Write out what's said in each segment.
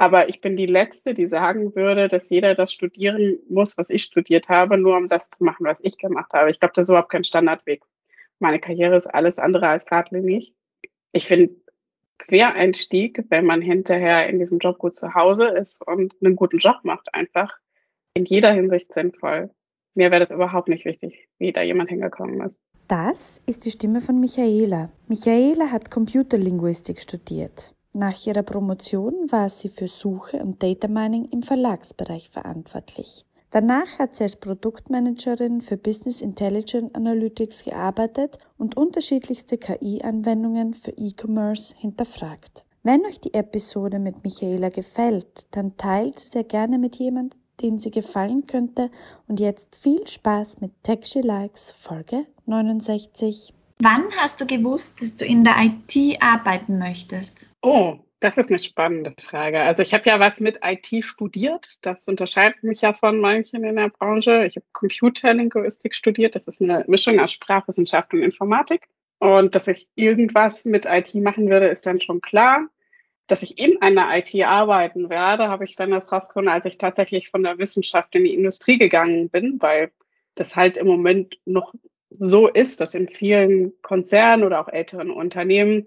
Aber ich bin die Letzte, die sagen würde, dass jeder das studieren muss, was ich studiert habe, nur um das zu machen, was ich gemacht habe. Ich glaube, das ist überhaupt kein Standardweg. Meine Karriere ist alles andere als geradlinig. Ich finde Quereinstieg, wenn man hinterher in diesem Job gut zu Hause ist und einen guten Job macht, einfach in jeder Hinsicht sinnvoll. Mir wäre das überhaupt nicht wichtig, wie da jemand hingekommen ist. Das ist die Stimme von Michaela. Michaela hat Computerlinguistik studiert. Nach ihrer Promotion war sie für Suche und Data Mining im Verlagsbereich verantwortlich. Danach hat sie als Produktmanagerin für Business Intelligence Analytics gearbeitet und unterschiedlichste KI-Anwendungen für E-Commerce hinterfragt. Wenn euch die Episode mit Michaela gefällt, dann teilt sie sehr gerne mit jemand, den sie gefallen könnte. Und jetzt viel Spaß mit Texture Likes Folge 69. Wann hast du gewusst, dass du in der IT arbeiten möchtest? Oh, das ist eine spannende Frage. Also ich habe ja was mit IT studiert. Das unterscheidet mich ja von manchen in der Branche. Ich habe Computerlinguistik studiert. Das ist eine Mischung aus Sprachwissenschaft und Informatik. Und dass ich irgendwas mit IT machen würde, ist dann schon klar. Dass ich in einer IT arbeiten werde, habe ich dann erst rausgefunden, als ich tatsächlich von der Wissenschaft in die Industrie gegangen bin, weil das halt im Moment noch so ist, dass in vielen Konzernen oder auch älteren Unternehmen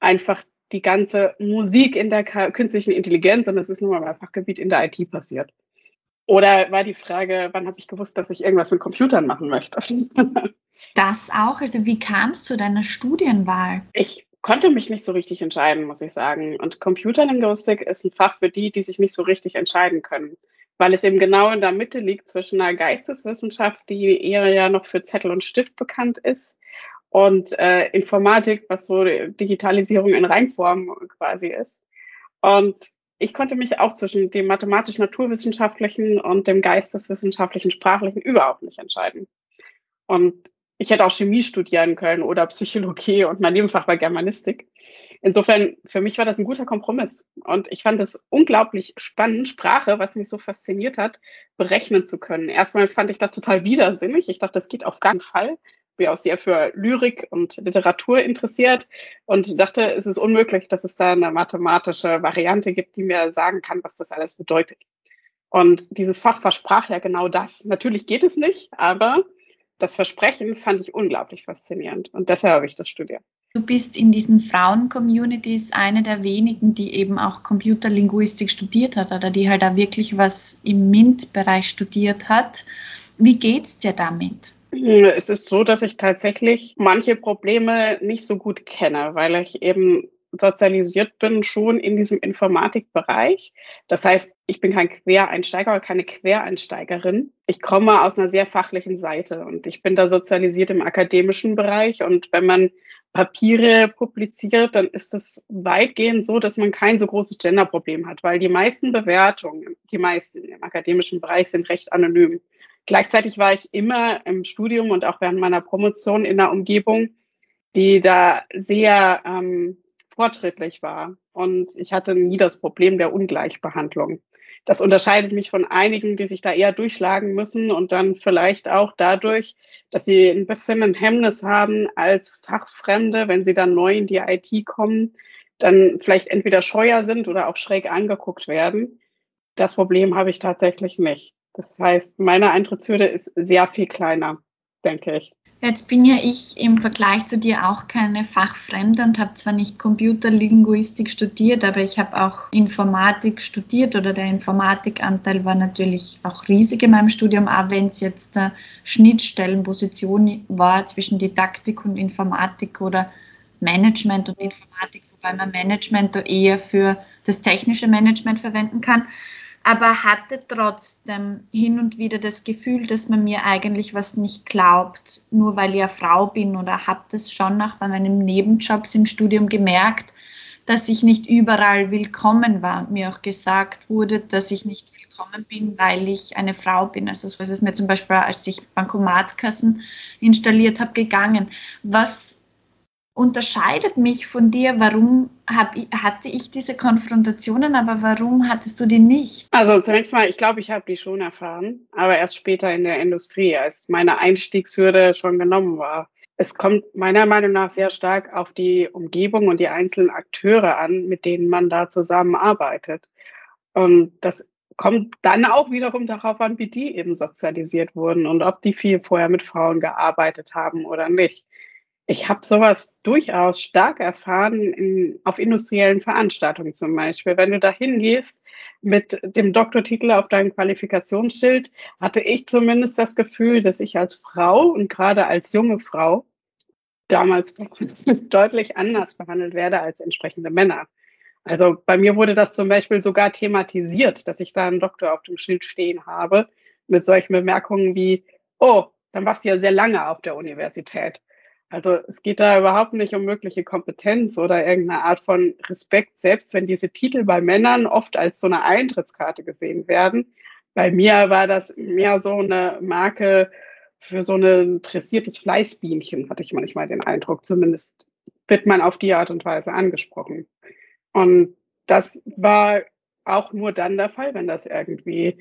einfach die ganze Musik in der künstlichen Intelligenz und das ist nun mal mein Fachgebiet in der IT passiert. Oder war die Frage, wann habe ich gewusst, dass ich irgendwas mit Computern machen möchte? das auch. Also wie kam es zu deiner Studienwahl? Ich konnte mich nicht so richtig entscheiden, muss ich sagen. Und Computerlinguistik ist ein Fach für die, die sich nicht so richtig entscheiden können weil es eben genau in der Mitte liegt zwischen einer Geisteswissenschaft, die eher ja noch für Zettel und Stift bekannt ist, und äh, Informatik, was so Digitalisierung in Reinform quasi ist. Und ich konnte mich auch zwischen dem mathematisch-naturwissenschaftlichen und dem geisteswissenschaftlichen, sprachlichen überhaupt nicht entscheiden. Und ich hätte auch Chemie studieren können oder Psychologie und mein Nebenfach war Germanistik. Insofern, für mich war das ein guter Kompromiss. Und ich fand es unglaublich spannend, Sprache, was mich so fasziniert hat, berechnen zu können. Erstmal fand ich das total widersinnig. Ich dachte, das geht auf keinen Fall. Bin auch sehr für Lyrik und Literatur interessiert und dachte, es ist unmöglich, dass es da eine mathematische Variante gibt, die mir sagen kann, was das alles bedeutet. Und dieses Fach versprach ja genau das. Natürlich geht es nicht, aber das Versprechen fand ich unglaublich faszinierend und deshalb habe ich das studiert. Du bist in diesen Frauen-Communities eine der wenigen, die eben auch Computerlinguistik studiert hat oder die halt da wirklich was im MINT-Bereich studiert hat. Wie geht's dir damit? Es ist so, dass ich tatsächlich manche Probleme nicht so gut kenne, weil ich eben sozialisiert bin, schon in diesem Informatikbereich. Das heißt, ich bin kein Quereinsteiger oder keine Quereinsteigerin. Ich komme aus einer sehr fachlichen Seite und ich bin da sozialisiert im akademischen Bereich. Und wenn man Papiere publiziert, dann ist es weitgehend so, dass man kein so großes Genderproblem hat, weil die meisten Bewertungen, die meisten im akademischen Bereich sind recht anonym. Gleichzeitig war ich immer im Studium und auch während meiner Promotion in einer Umgebung, die da sehr ähm, fortschrittlich war. Und ich hatte nie das Problem der Ungleichbehandlung. Das unterscheidet mich von einigen, die sich da eher durchschlagen müssen und dann vielleicht auch dadurch, dass sie ein bisschen ein Hemmnis haben als Fachfremde, wenn sie dann neu in die IT kommen, dann vielleicht entweder scheuer sind oder auch schräg angeguckt werden. Das Problem habe ich tatsächlich nicht. Das heißt, meine Eintrittshürde ist sehr viel kleiner, denke ich. Jetzt bin ja ich im Vergleich zu dir auch keine Fachfremde und habe zwar nicht Computerlinguistik studiert, aber ich habe auch Informatik studiert oder der Informatikanteil war natürlich auch riesig in meinem Studium, auch wenn es jetzt eine Schnittstellenposition war zwischen Didaktik und Informatik oder Management und Informatik, wobei man Management da eher für das technische Management verwenden kann aber hatte trotzdem hin und wieder das Gefühl, dass man mir eigentlich was nicht glaubt, nur weil ich eine Frau bin oder habe das schon auch bei meinen Nebenjobs im Studium gemerkt, dass ich nicht überall willkommen war und mir auch gesagt wurde, dass ich nicht willkommen bin, weil ich eine Frau bin. Also so ist es mir zum Beispiel, als ich Bankomatkassen installiert habe, gegangen. Was unterscheidet mich von dir? Warum hab, hatte ich diese Konfrontationen, aber warum hattest du die nicht? Also zunächst mal, ich glaube, ich habe die schon erfahren, aber erst später in der Industrie, als meine Einstiegshürde schon genommen war. Es kommt meiner Meinung nach sehr stark auf die Umgebung und die einzelnen Akteure an, mit denen man da zusammenarbeitet. Und das kommt dann auch wiederum darauf an, wie die eben sozialisiert wurden und ob die viel vorher mit Frauen gearbeitet haben oder nicht. Ich habe sowas durchaus stark erfahren in, auf industriellen Veranstaltungen zum Beispiel. Wenn du da hingehst mit dem Doktortitel auf deinem Qualifikationsschild, hatte ich zumindest das Gefühl, dass ich als Frau und gerade als junge Frau damals deutlich anders behandelt werde als entsprechende Männer. Also bei mir wurde das zum Beispiel sogar thematisiert, dass ich da einen Doktor auf dem Schild stehen habe mit solchen Bemerkungen wie, oh, dann warst du ja sehr lange auf der Universität. Also es geht da überhaupt nicht um mögliche Kompetenz oder irgendeine Art von Respekt, selbst wenn diese Titel bei Männern oft als so eine Eintrittskarte gesehen werden. Bei mir war das mehr so eine Marke für so ein dressiertes Fleißbienchen, hatte ich manchmal den Eindruck. Zumindest wird man auf die Art und Weise angesprochen. Und das war auch nur dann der Fall, wenn das irgendwie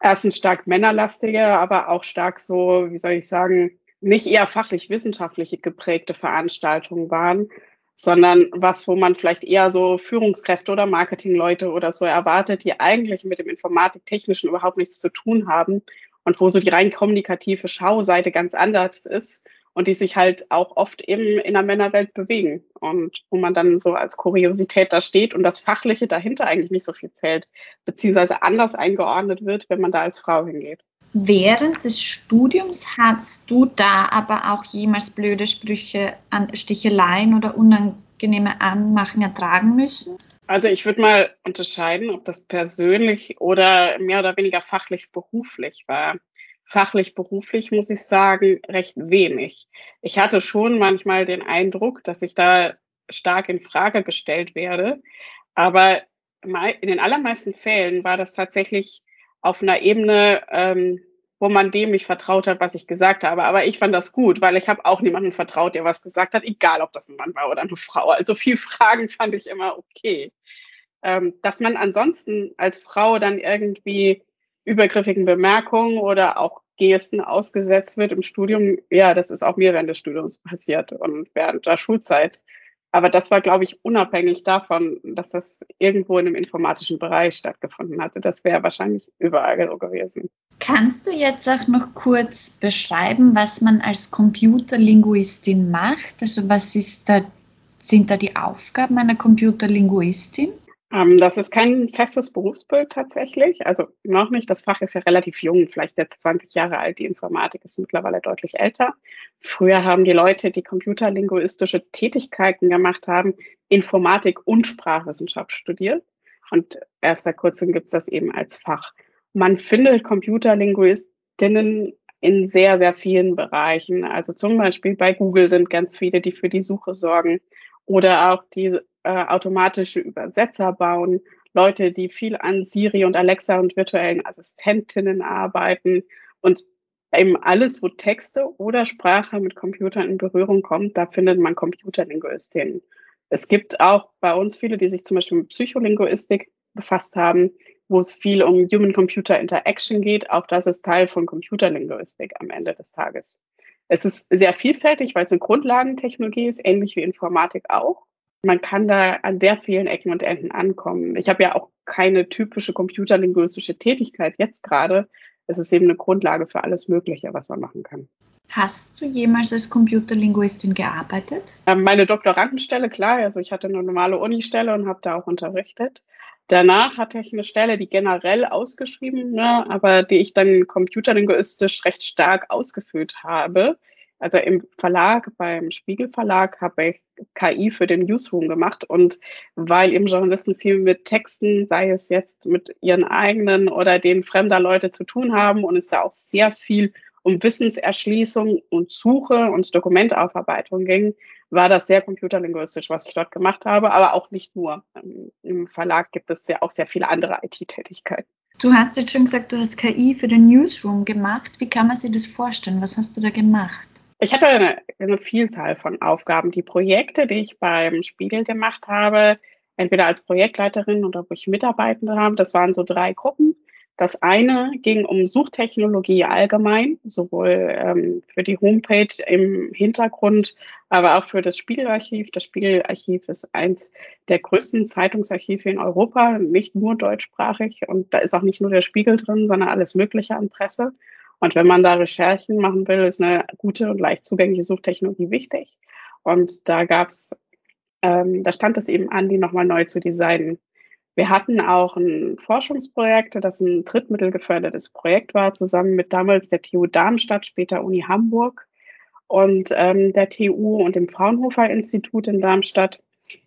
erstens stark männerlastige, aber auch stark so, wie soll ich sagen, nicht eher fachlich wissenschaftlich geprägte Veranstaltungen waren, sondern was, wo man vielleicht eher so Führungskräfte oder Marketingleute oder so erwartet, die eigentlich mit dem Informatiktechnischen überhaupt nichts zu tun haben und wo so die rein kommunikative Schauseite ganz anders ist und die sich halt auch oft eben in der Männerwelt bewegen und wo man dann so als Kuriosität da steht und das Fachliche dahinter eigentlich nicht so viel zählt, beziehungsweise anders eingeordnet wird, wenn man da als Frau hingeht. Während des Studiums hast du da aber auch jemals blöde Sprüche an Sticheleien oder unangenehme Anmachen ertragen müssen? Also ich würde mal unterscheiden, ob das persönlich oder mehr oder weniger fachlich beruflich war fachlich, beruflich, muss ich sagen, recht wenig. Ich hatte schon manchmal den Eindruck, dass ich da stark in Frage gestellt werde. Aber in den allermeisten Fällen war das tatsächlich auf einer Ebene, ähm, wo man dem nicht vertraut hat, was ich gesagt habe. Aber ich fand das gut, weil ich habe auch niemandem vertraut, der was gesagt hat, egal ob das ein Mann war oder eine Frau. Also viel Fragen fand ich immer okay. Ähm, dass man ansonsten als Frau dann irgendwie übergriffigen Bemerkungen oder auch Gesten ausgesetzt wird im Studium, ja, das ist auch mir während des Studiums passiert und während der Schulzeit. Aber das war, glaube ich, unabhängig davon, dass das irgendwo in dem informatischen Bereich stattgefunden hatte. Das wäre wahrscheinlich überall so gewesen. Kannst du jetzt auch noch kurz beschreiben, was man als Computerlinguistin macht? Also was ist da, sind da die Aufgaben einer Computerlinguistin? Ähm, das ist kein festes Berufsbild tatsächlich. Also noch nicht. Das Fach ist ja relativ jung, vielleicht jetzt 20 Jahre alt. Die Informatik ist mittlerweile deutlich älter. Früher haben die Leute, die computerlinguistische Tätigkeiten gemacht haben, Informatik und Sprachwissenschaft studiert. Und erst seit kurzem gibt es das eben als Fach. Man findet Computerlinguistinnen in sehr, sehr vielen Bereichen. Also zum Beispiel bei Google sind ganz viele, die für die Suche sorgen oder auch die äh, automatische Übersetzer bauen, Leute, die viel an Siri und Alexa und virtuellen Assistentinnen arbeiten und eben alles, wo Texte oder Sprache mit Computern in Berührung kommt, da findet man Computerlinguistinnen. Es gibt auch bei uns viele, die sich zum Beispiel mit Psycholinguistik befasst haben, wo es viel um Human-Computer Interaction geht. Auch das ist Teil von Computerlinguistik am Ende des Tages. Es ist sehr vielfältig, weil es eine Grundlagentechnologie ist, ähnlich wie Informatik auch. Man kann da an sehr vielen Ecken und Enden ankommen. Ich habe ja auch keine typische computerlinguistische Tätigkeit jetzt gerade. Es ist eben eine Grundlage für alles Mögliche, was man machen kann. Hast du jemals als Computerlinguistin gearbeitet? Ähm, meine Doktorandenstelle, klar. Also ich hatte eine normale Unistelle und habe da auch unterrichtet. Danach hatte ich eine Stelle, die generell ausgeschrieben, ne, aber die ich dann computerlinguistisch recht stark ausgefüllt habe. Also im Verlag, beim Spiegel Verlag, habe ich KI für den Newsroom gemacht. Und weil eben Journalisten viel mit Texten, sei es jetzt mit ihren eigenen oder den fremder Leute zu tun haben und es da auch sehr viel um Wissenserschließung und Suche und Dokumentaufarbeitung ging, war das sehr computerlinguistisch, was ich dort gemacht habe, aber auch nicht nur. Ähm, Im Verlag gibt es ja auch sehr viele andere IT-Tätigkeiten. Du hast jetzt schon gesagt, du hast KI für den Newsroom gemacht. Wie kann man sich das vorstellen? Was hast du da gemacht? Ich hatte eine, eine Vielzahl von Aufgaben. Die Projekte, die ich beim Spiegel gemacht habe, entweder als Projektleiterin oder wo ich Mitarbeitende habe, das waren so drei Gruppen. Das eine ging um Suchtechnologie allgemein, sowohl ähm, für die Homepage im Hintergrund, aber auch für das Spiegelarchiv. Das Spiegelarchiv ist eins der größten Zeitungsarchive in Europa, nicht nur deutschsprachig. Und da ist auch nicht nur der Spiegel drin, sondern alles Mögliche an Presse. Und wenn man da Recherchen machen will, ist eine gute und leicht zugängliche Suchtechnologie wichtig. Und da gab's, ähm, da stand es eben an, die nochmal neu zu designen. Wir hatten auch ein Forschungsprojekt, das ein drittmittelgefördertes Projekt war, zusammen mit damals der TU Darmstadt, später Uni Hamburg und ähm, der TU und dem Fraunhofer Institut in Darmstadt.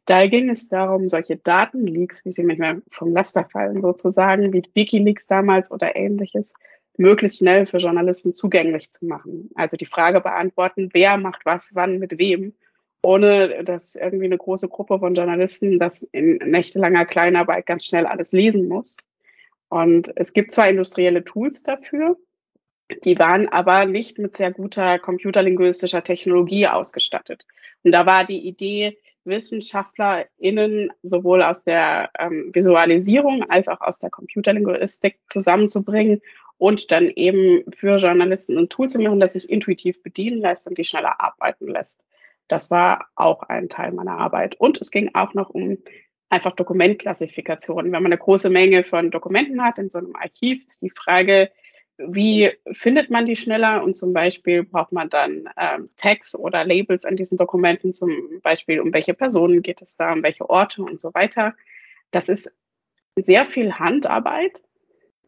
Da ging es darum, solche Datenleaks, wie sie manchmal vom Laster fallen sozusagen, wie Wikileaks damals oder ähnliches, möglichst schnell für Journalisten zugänglich zu machen. Also die Frage beantworten, wer macht was, wann, mit wem ohne dass irgendwie eine große Gruppe von Journalisten das in nächtelanger Kleinarbeit ganz schnell alles lesen muss. Und es gibt zwar industrielle Tools dafür, die waren aber nicht mit sehr guter computerlinguistischer Technologie ausgestattet. Und da war die Idee, WissenschaftlerInnen sowohl aus der ähm, Visualisierung als auch aus der Computerlinguistik zusammenzubringen und dann eben für Journalisten ein Tool zu machen, das sich intuitiv bedienen lässt und die schneller arbeiten lässt. Das war auch ein Teil meiner Arbeit. Und es ging auch noch um einfach Dokumentklassifikation. Wenn man eine große Menge von Dokumenten hat in so einem Archiv, ist die Frage, wie findet man die schneller? Und zum Beispiel braucht man dann ähm, Tags oder Labels an diesen Dokumenten, zum Beispiel um welche Personen geht es da, um welche Orte und so weiter. Das ist sehr viel Handarbeit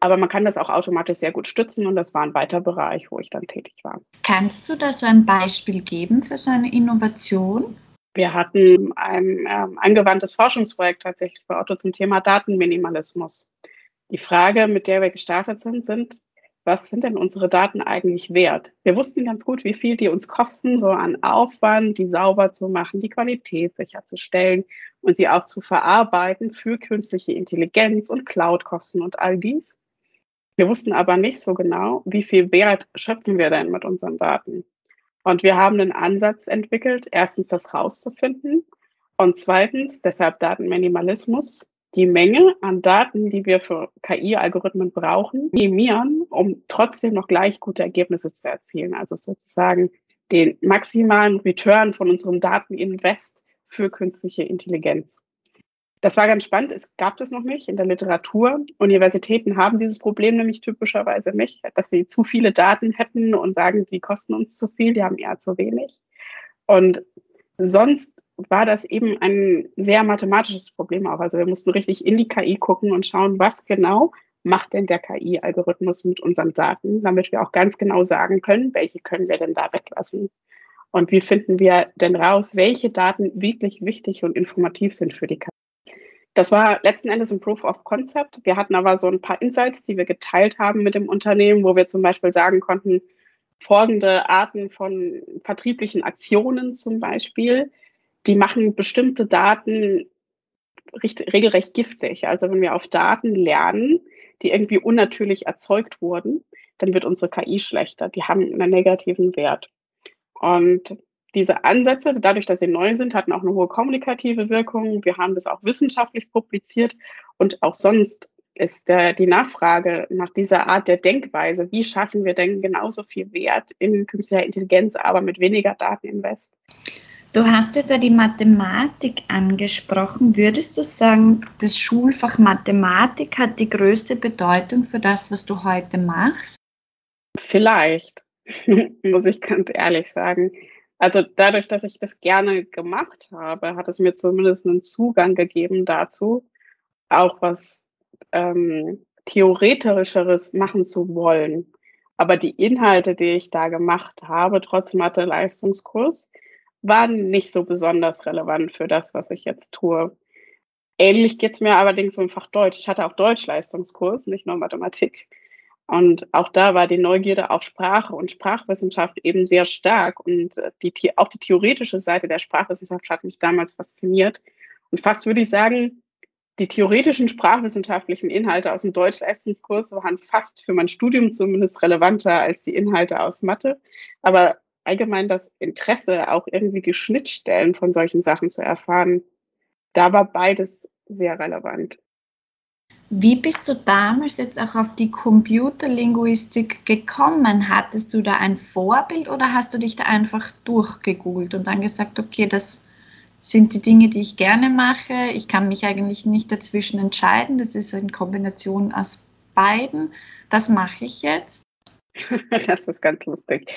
aber man kann das auch automatisch sehr gut stützen und das war ein weiter Bereich, wo ich dann tätig war. Kannst du da so ein Beispiel geben für so eine Innovation? Wir hatten ein ähm, angewandtes Forschungsprojekt tatsächlich bei Otto zum Thema Datenminimalismus. Die Frage, mit der wir gestartet sind, sind, was sind denn unsere Daten eigentlich wert? Wir wussten ganz gut, wie viel die uns kosten, so an Aufwand, die sauber zu machen, die Qualität sicherzustellen und sie auch zu verarbeiten für künstliche Intelligenz und Cloud-Kosten und all dies. Wir wussten aber nicht so genau, wie viel Wert schöpfen wir denn mit unseren Daten. Und wir haben einen Ansatz entwickelt, erstens das rauszufinden und zweitens, deshalb Datenminimalismus, die Menge an Daten, die wir für KI-Algorithmen brauchen, minimieren, um trotzdem noch gleich gute Ergebnisse zu erzielen. Also sozusagen den maximalen Return von unserem Dateninvest für künstliche Intelligenz. Das war ganz spannend. Es gab das noch nicht in der Literatur. Universitäten haben dieses Problem nämlich typischerweise nicht, dass sie zu viele Daten hätten und sagen, die kosten uns zu viel, die haben eher zu wenig. Und sonst war das eben ein sehr mathematisches Problem auch. Also wir mussten richtig in die KI gucken und schauen, was genau macht denn der KI-Algorithmus mit unseren Daten, damit wir auch ganz genau sagen können, welche können wir denn da weglassen. Und wie finden wir denn raus, welche Daten wirklich wichtig und informativ sind für die KI? Das war letzten Endes ein Proof of Concept. Wir hatten aber so ein paar Insights, die wir geteilt haben mit dem Unternehmen, wo wir zum Beispiel sagen konnten, folgende Arten von vertrieblichen Aktionen zum Beispiel, die machen bestimmte Daten regelrecht giftig. Also wenn wir auf Daten lernen, die irgendwie unnatürlich erzeugt wurden, dann wird unsere KI schlechter. Die haben einen negativen Wert. Und diese Ansätze, dadurch, dass sie neu sind, hatten auch eine hohe kommunikative Wirkung. Wir haben das auch wissenschaftlich publiziert und auch sonst ist der, die Nachfrage nach dieser Art der Denkweise, wie schaffen wir denn genauso viel Wert in künstlicher Intelligenz, aber mit weniger Dateninvest? Du hast jetzt ja die Mathematik angesprochen. Würdest du sagen, das Schulfach Mathematik hat die größte Bedeutung für das, was du heute machst? Vielleicht, muss ich ganz ehrlich sagen. Also dadurch, dass ich das gerne gemacht habe, hat es mir zumindest einen Zugang gegeben dazu, auch was ähm, theoretischeres machen zu wollen. Aber die Inhalte, die ich da gemacht habe, trotz Mathe-Leistungskurs, waren nicht so besonders relevant für das, was ich jetzt tue. Ähnlich geht's mir allerdings dem Fach Deutsch. Ich hatte auch Deutschleistungskurs, nicht nur Mathematik. Und auch da war die Neugierde auf Sprache und Sprachwissenschaft eben sehr stark. Und äh, die, auch die theoretische Seite der Sprachwissenschaft hat mich damals fasziniert. Und fast würde ich sagen, die theoretischen sprachwissenschaftlichen Inhalte aus dem Deutschleistungskurs waren fast für mein Studium zumindest relevanter als die Inhalte aus Mathe. Aber allgemein das Interesse, auch irgendwie die Schnittstellen von solchen Sachen zu erfahren, da war beides sehr relevant. Wie bist du damals jetzt auch auf die Computerlinguistik gekommen? Hattest du da ein Vorbild oder hast du dich da einfach durchgegoogelt und dann gesagt, okay, das sind die Dinge, die ich gerne mache. Ich kann mich eigentlich nicht dazwischen entscheiden. Das ist eine Kombination aus beiden. Das mache ich jetzt. das ist ganz lustig.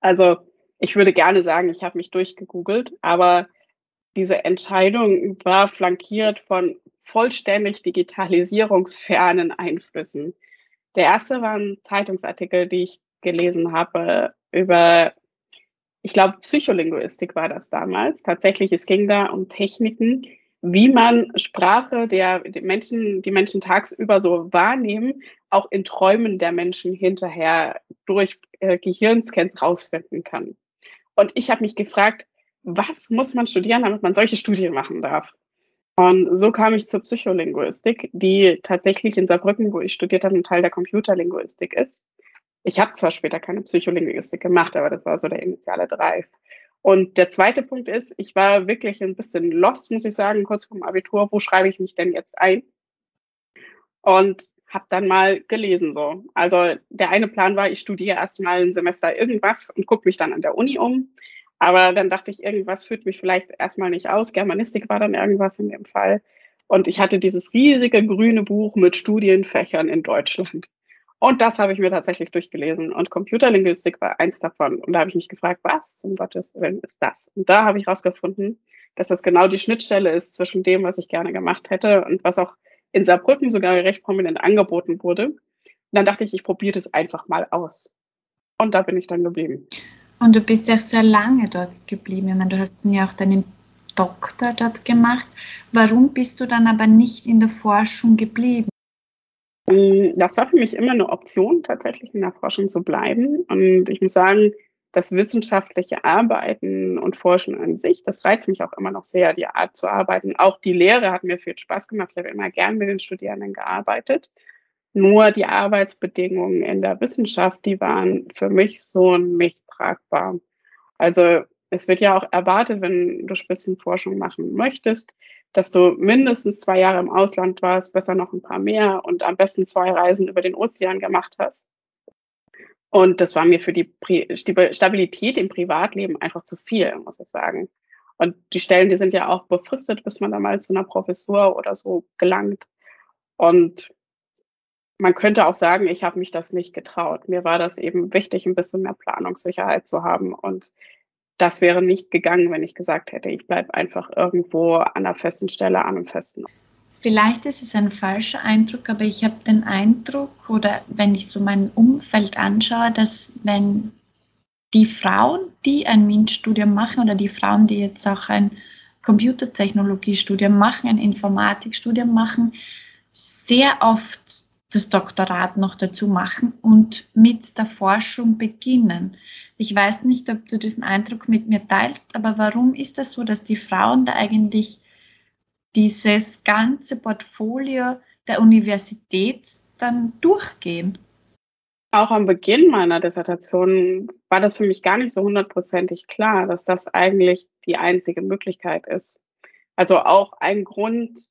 Also ich würde gerne sagen, ich habe mich durchgegoogelt, aber diese Entscheidung war flankiert von vollständig digitalisierungsfernen Einflüssen. Der erste war ein Zeitungsartikel, die ich gelesen habe über, ich glaube, Psycholinguistik war das damals. Tatsächlich, es ging da um Techniken, wie man Sprache der die Menschen, die Menschen tagsüber so wahrnehmen, auch in Träumen der Menschen hinterher durch äh, Gehirnscans rausfinden kann. Und ich habe mich gefragt, was muss man studieren, damit man solche Studien machen darf? Und so kam ich zur Psycholinguistik, die tatsächlich in Saarbrücken, wo ich studiert habe, ein Teil der Computerlinguistik ist. Ich habe zwar später keine Psycholinguistik gemacht, aber das war so der initiale Drive. Und der zweite Punkt ist, ich war wirklich ein bisschen lost, muss ich sagen, kurz vorm Abitur. Wo schreibe ich mich denn jetzt ein? Und habe dann mal gelesen so. Also der eine Plan war, ich studiere erstmal ein Semester irgendwas und gucke mich dann an der Uni um. Aber dann dachte ich, irgendwas führt mich vielleicht erstmal nicht aus. Germanistik war dann irgendwas in dem Fall. Und ich hatte dieses riesige grüne Buch mit Studienfächern in Deutschland. Und das habe ich mir tatsächlich durchgelesen. Und Computerlinguistik war eins davon. Und da habe ich mich gefragt, was zum Gottes Willen ist das? Und da habe ich herausgefunden, dass das genau die Schnittstelle ist zwischen dem, was ich gerne gemacht hätte und was auch in Saarbrücken sogar recht prominent angeboten wurde. Und dann dachte ich, ich probiere das einfach mal aus. Und da bin ich dann geblieben. Und du bist ja sehr lange dort geblieben. Ich meine, du hast ja auch deinen Doktor dort gemacht. Warum bist du dann aber nicht in der Forschung geblieben? Mm, das war für mich immer eine Option, tatsächlich in der Forschung zu bleiben. Und ich muss sagen, das wissenschaftliche Arbeiten und Forschen an sich, das reizt mich auch immer noch sehr, die Art zu arbeiten. Auch die Lehre hat mir viel Spaß gemacht. Ich habe immer gern mit den Studierenden gearbeitet. Nur die Arbeitsbedingungen in der Wissenschaft, die waren für mich so nicht tragbar. Also es wird ja auch erwartet, wenn du Spitzenforschung machen möchtest, dass du mindestens zwei Jahre im Ausland warst, besser noch ein paar mehr und am besten zwei Reisen über den Ozean gemacht hast. Und das war mir für die Stabilität im Privatleben einfach zu viel, muss ich sagen. Und die Stellen, die sind ja auch befristet, bis man da mal zu einer Professur oder so gelangt. Und man könnte auch sagen, ich habe mich das nicht getraut. Mir war das eben wichtig, ein bisschen mehr Planungssicherheit zu haben. Und das wäre nicht gegangen, wenn ich gesagt hätte, ich bleibe einfach irgendwo an einer festen Stelle, an einem festen. Vielleicht ist es ein falscher Eindruck, aber ich habe den Eindruck, oder wenn ich so mein Umfeld anschaue, dass wenn die Frauen, die ein MINT-Studium machen oder die Frauen, die jetzt auch ein Computertechnologiestudium machen, ein Informatikstudium machen, sehr oft das Doktorat noch dazu machen und mit der Forschung beginnen. Ich weiß nicht, ob du diesen Eindruck mit mir teilst, aber warum ist das so, dass die Frauen da eigentlich dieses ganze Portfolio der Universität dann durchgehen? Auch am Beginn meiner Dissertation war das für mich gar nicht so hundertprozentig klar, dass das eigentlich die einzige Möglichkeit ist. Also auch ein Grund,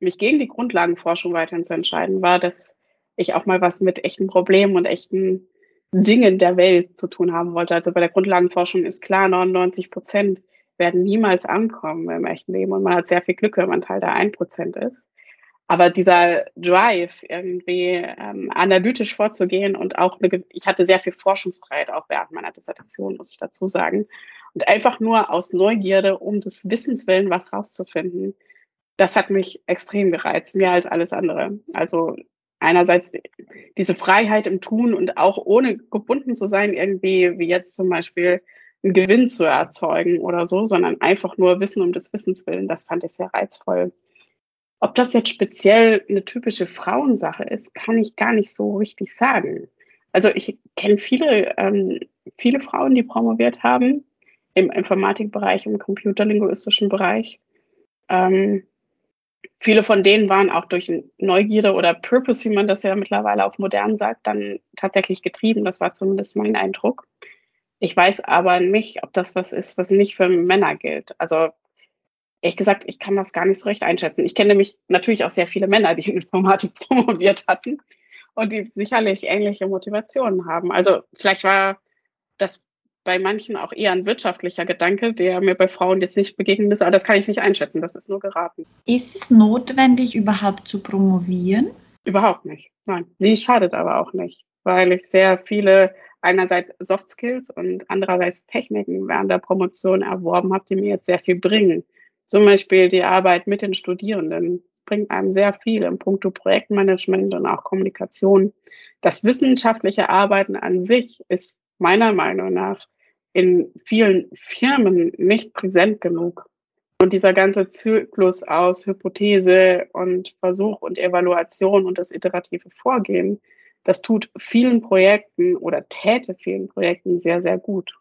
mich gegen die Grundlagenforschung weiterhin zu entscheiden, war, dass ich auch mal was mit echten Problemen und echten Dingen der Welt zu tun haben wollte. Also bei der Grundlagenforschung ist klar, 99 Prozent werden niemals ankommen im echten Leben und man hat sehr viel Glück, wenn man Teil der 1 Prozent ist. Aber dieser Drive, irgendwie ähm, analytisch vorzugehen und auch, eine, ich hatte sehr viel Forschungsfreiheit auch während meiner Dissertation, muss ich dazu sagen. Und einfach nur aus Neugierde, um des Wissens willen was rauszufinden, das hat mich extrem gereizt, mehr als alles andere. Also einerseits diese Freiheit im Tun und auch ohne gebunden zu sein, irgendwie wie jetzt zum Beispiel einen Gewinn zu erzeugen oder so, sondern einfach nur Wissen um des Wissens willen. Das fand ich sehr reizvoll. Ob das jetzt speziell eine typische Frauensache ist, kann ich gar nicht so richtig sagen. Also ich kenne viele, ähm, viele Frauen, die promoviert haben im Informatikbereich, im computerlinguistischen Bereich. Ähm, viele von denen waren auch durch Neugierde oder Purpose, wie man das ja mittlerweile auf modern sagt, dann tatsächlich getrieben. Das war zumindest mein Eindruck. Ich weiß aber nicht, ob das was ist, was nicht für Männer gilt. Also ehrlich gesagt, ich kann das gar nicht so recht einschätzen. Ich kenne nämlich natürlich auch sehr viele Männer, die in Informatik promoviert hatten und die sicherlich ähnliche Motivationen haben. Also vielleicht war das bei manchen auch eher ein wirtschaftlicher Gedanke, der mir bei Frauen jetzt nicht begegnet ist, aber das kann ich nicht einschätzen, das ist nur geraten. Ist es notwendig, überhaupt zu promovieren? Überhaupt nicht. Nein. Sie schadet aber auch nicht, weil ich sehr viele einerseits Soft Skills und andererseits Techniken während der Promotion erworben habe, die mir jetzt sehr viel bringen. Zum Beispiel die Arbeit mit den Studierenden bringt einem sehr viel im Punkto Projektmanagement und auch Kommunikation. Das wissenschaftliche Arbeiten an sich ist meiner Meinung nach in vielen Firmen nicht präsent genug. Und dieser ganze Zyklus aus Hypothese und Versuch und Evaluation und das iterative Vorgehen, das tut vielen Projekten oder täte vielen Projekten sehr, sehr gut.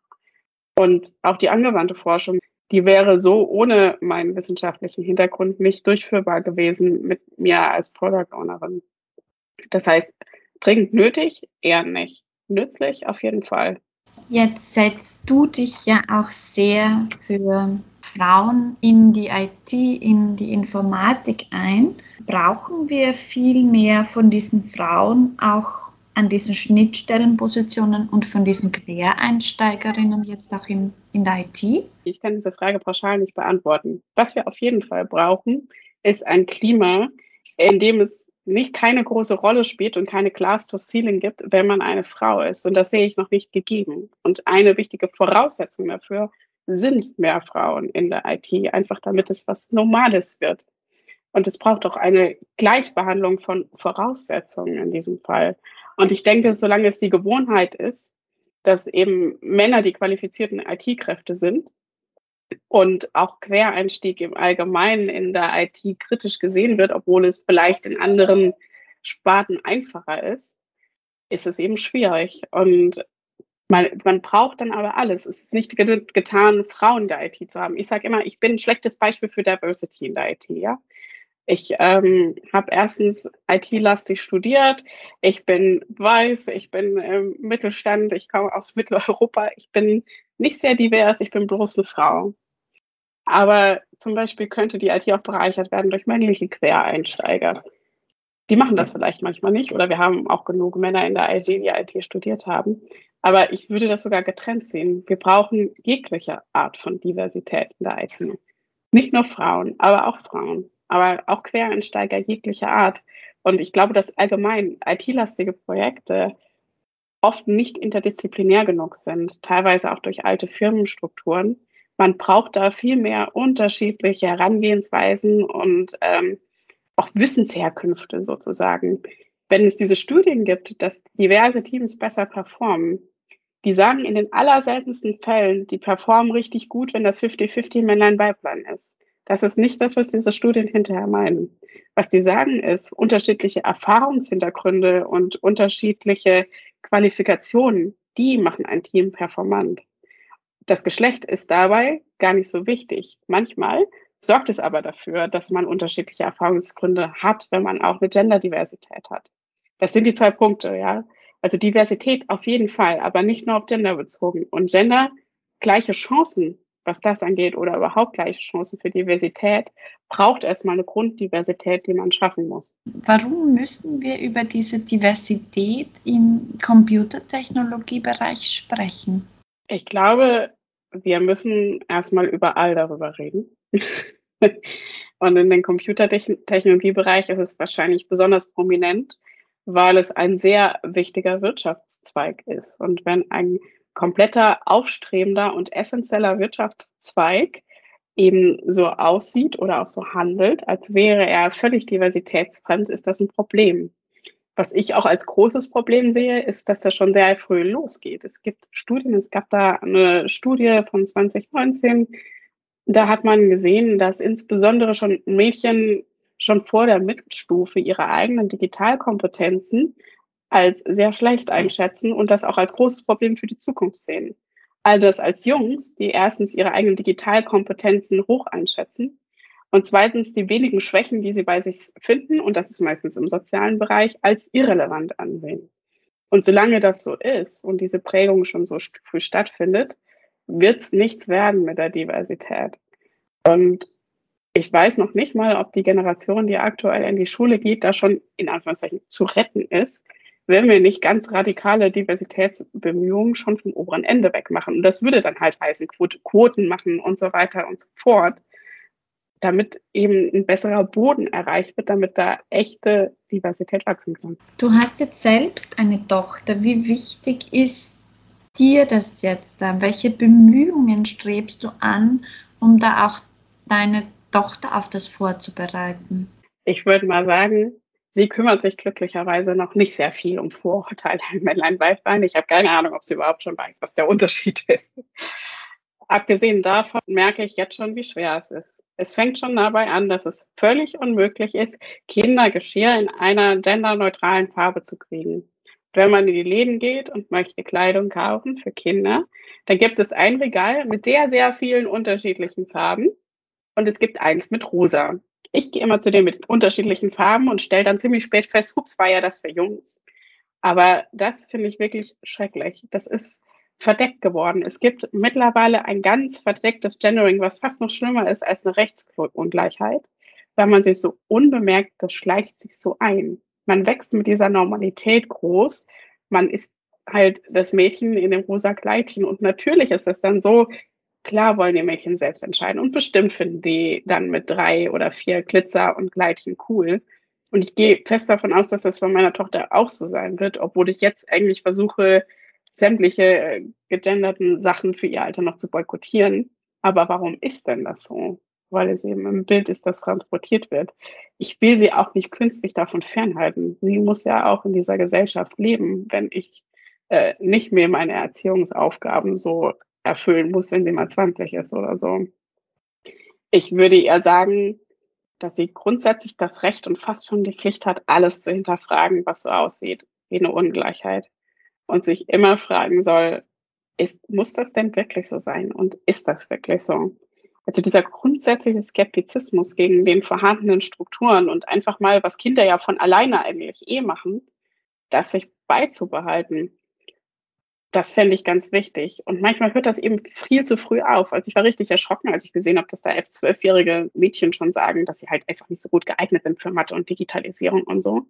Und auch die angewandte Forschung, die wäre so ohne meinen wissenschaftlichen Hintergrund nicht durchführbar gewesen mit mir als Product Ownerin. Das heißt, dringend nötig, eher nicht. Nützlich auf jeden Fall. Jetzt setzt du dich ja auch sehr für Frauen in die IT, in die Informatik ein. Brauchen wir viel mehr von diesen Frauen auch an diesen Schnittstellenpositionen und von diesen Quereinsteigerinnen jetzt auch in, in der IT? Ich kann diese Frage pauschal nicht beantworten. Was wir auf jeden Fall brauchen, ist ein Klima, in dem es nicht keine große Rolle spielt und keine Glass to Ceiling gibt, wenn man eine Frau ist. Und das sehe ich noch nicht gegeben. Und eine wichtige Voraussetzung dafür sind mehr Frauen in der IT, einfach damit es was Normales wird. Und es braucht auch eine Gleichbehandlung von Voraussetzungen in diesem Fall. Und ich denke, solange es die Gewohnheit ist, dass eben Männer die qualifizierten IT-Kräfte sind und auch Quereinstieg im Allgemeinen in der IT kritisch gesehen wird, obwohl es vielleicht in anderen Sparten einfacher ist, ist es eben schwierig. Und man, man braucht dann aber alles. Es ist nicht getan, Frauen in der IT zu haben. Ich sage immer, ich bin ein schlechtes Beispiel für Diversity in der IT. Ja? Ich ähm, habe erstens IT-lastig studiert. Ich bin weiß, ich bin im Mittelstand, ich komme aus Mitteleuropa. Ich bin nicht sehr divers, ich bin bloß eine Frau. Aber zum Beispiel könnte die IT auch bereichert werden durch männliche Quereinsteiger. Die machen das vielleicht manchmal nicht oder wir haben auch genug Männer in der IT, die IT studiert haben. Aber ich würde das sogar getrennt sehen. Wir brauchen jegliche Art von Diversität in der IT. Nicht nur Frauen, aber auch Frauen, aber auch Quereinsteiger jeglicher Art. Und ich glaube, dass allgemein IT-lastige Projekte oft nicht interdisziplinär genug sind, teilweise auch durch alte Firmenstrukturen. Man braucht da viel mehr unterschiedliche Herangehensweisen und ähm, auch Wissensherkünfte sozusagen. Wenn es diese Studien gibt, dass diverse Teams besser performen, die sagen in den allerseltensten Fällen, die performen richtig gut, wenn das 50-50 Männlein-Weiblein ist. Das ist nicht das, was diese Studien hinterher meinen. Was die sagen ist, unterschiedliche Erfahrungshintergründe und unterschiedliche Qualifikationen, die machen ein Team performant. Das Geschlecht ist dabei gar nicht so wichtig. Manchmal sorgt es aber dafür, dass man unterschiedliche Erfahrungsgründe hat, wenn man auch eine Genderdiversität hat. Das sind die zwei Punkte, ja. Also Diversität auf jeden Fall, aber nicht nur auf Gender bezogen. Und Gender, gleiche Chancen, was das angeht, oder überhaupt gleiche Chancen für Diversität, braucht erstmal eine Grunddiversität, die man schaffen muss. Warum müssen wir über diese Diversität im Computertechnologiebereich sprechen? Ich glaube, wir müssen erstmal überall darüber reden. Und in den Computertechnologiebereich ist es wahrscheinlich besonders prominent, weil es ein sehr wichtiger Wirtschaftszweig ist. Und wenn ein kompletter, aufstrebender und essentieller Wirtschaftszweig eben so aussieht oder auch so handelt, als wäre er völlig diversitätsfremd, ist das ein Problem. Was ich auch als großes Problem sehe, ist, dass das schon sehr früh losgeht. Es gibt Studien, es gab da eine Studie von 2019, da hat man gesehen, dass insbesondere schon Mädchen schon vor der Mittelstufe ihre eigenen Digitalkompetenzen als sehr schlecht einschätzen und das auch als großes Problem für die Zukunft sehen. All das als Jungs, die erstens ihre eigenen Digitalkompetenzen hoch einschätzen und zweitens die wenigen Schwächen, die sie bei sich finden, und das ist meistens im sozialen Bereich, als irrelevant ansehen. Und solange das so ist und diese Prägung schon so früh stattfindet, wird es nichts werden mit der Diversität. Und Ich weiß noch nicht mal, ob die Generation, die aktuell in die Schule geht, da schon in Anführungszeichen zu retten ist, wenn wir nicht ganz radikale Diversitätsbemühungen schon vom oberen Ende wegmachen. Und das würde dann halt heißen, Quoten machen und so weiter und so fort, damit eben ein besserer Boden erreicht wird, damit da echte Diversität wachsen kann. Du hast jetzt selbst eine Tochter. Wie wichtig ist dir das jetzt da? Welche Bemühungen strebst du an, um da auch deine Tochter auf das vorzubereiten? Ich würde mal sagen, sie kümmert sich glücklicherweise noch nicht sehr viel um Vorurteile im Männlein-Weiblein. Ich habe keine Ahnung, ob sie überhaupt schon weiß, was der Unterschied ist. Abgesehen davon merke ich jetzt schon, wie schwer es ist. Es fängt schon dabei an, dass es völlig unmöglich ist, Kindergeschirr in einer genderneutralen Farbe zu kriegen. Wenn man in die Läden geht und möchte Kleidung kaufen für Kinder, dann gibt es ein Regal mit sehr, sehr vielen unterschiedlichen Farben und es gibt eins mit rosa. Ich gehe immer zu denen mit unterschiedlichen Farben und stelle dann ziemlich spät fest, hups, war ja das für Jungs. Aber das finde ich wirklich schrecklich. Das ist verdeckt geworden. Es gibt mittlerweile ein ganz verdecktes Gendering, was fast noch schlimmer ist als eine Rechtsungleichheit, weil man sich so unbemerkt, das schleicht sich so ein. Man wächst mit dieser Normalität groß. Man ist halt das Mädchen in dem rosa Kleidchen und natürlich ist es dann so, Klar wollen die Mädchen selbst entscheiden und bestimmt finden die dann mit drei oder vier Glitzer und Kleidchen cool. Und ich gehe fest davon aus, dass das von meiner Tochter auch so sein wird, obwohl ich jetzt eigentlich versuche, sämtliche äh, gegenderten Sachen für ihr Alter noch zu boykottieren. Aber warum ist denn das so? Weil es eben im Bild ist, das transportiert wird. Ich will sie auch nicht künstlich davon fernhalten. Sie muss ja auch in dieser Gesellschaft leben, wenn ich äh, nicht mehr meine Erziehungsaufgaben so erfüllen muss, indem er 20 ist oder so. Ich würde eher sagen, dass sie grundsätzlich das Recht und fast schon die Pflicht hat, alles zu hinterfragen, was so aussieht wie eine Ungleichheit. Und sich immer fragen soll, ist, muss das denn wirklich so sein? Und ist das wirklich so? Also dieser grundsätzliche Skeptizismus gegen den vorhandenen Strukturen und einfach mal, was Kinder ja von alleine eigentlich eh machen, das sich beizubehalten das fände ich ganz wichtig. Und manchmal hört das eben viel zu früh auf. Also ich war richtig erschrocken, als ich gesehen habe, dass da F12-jährige Mädchen schon sagen, dass sie halt einfach nicht so gut geeignet sind für Mathe und Digitalisierung und so.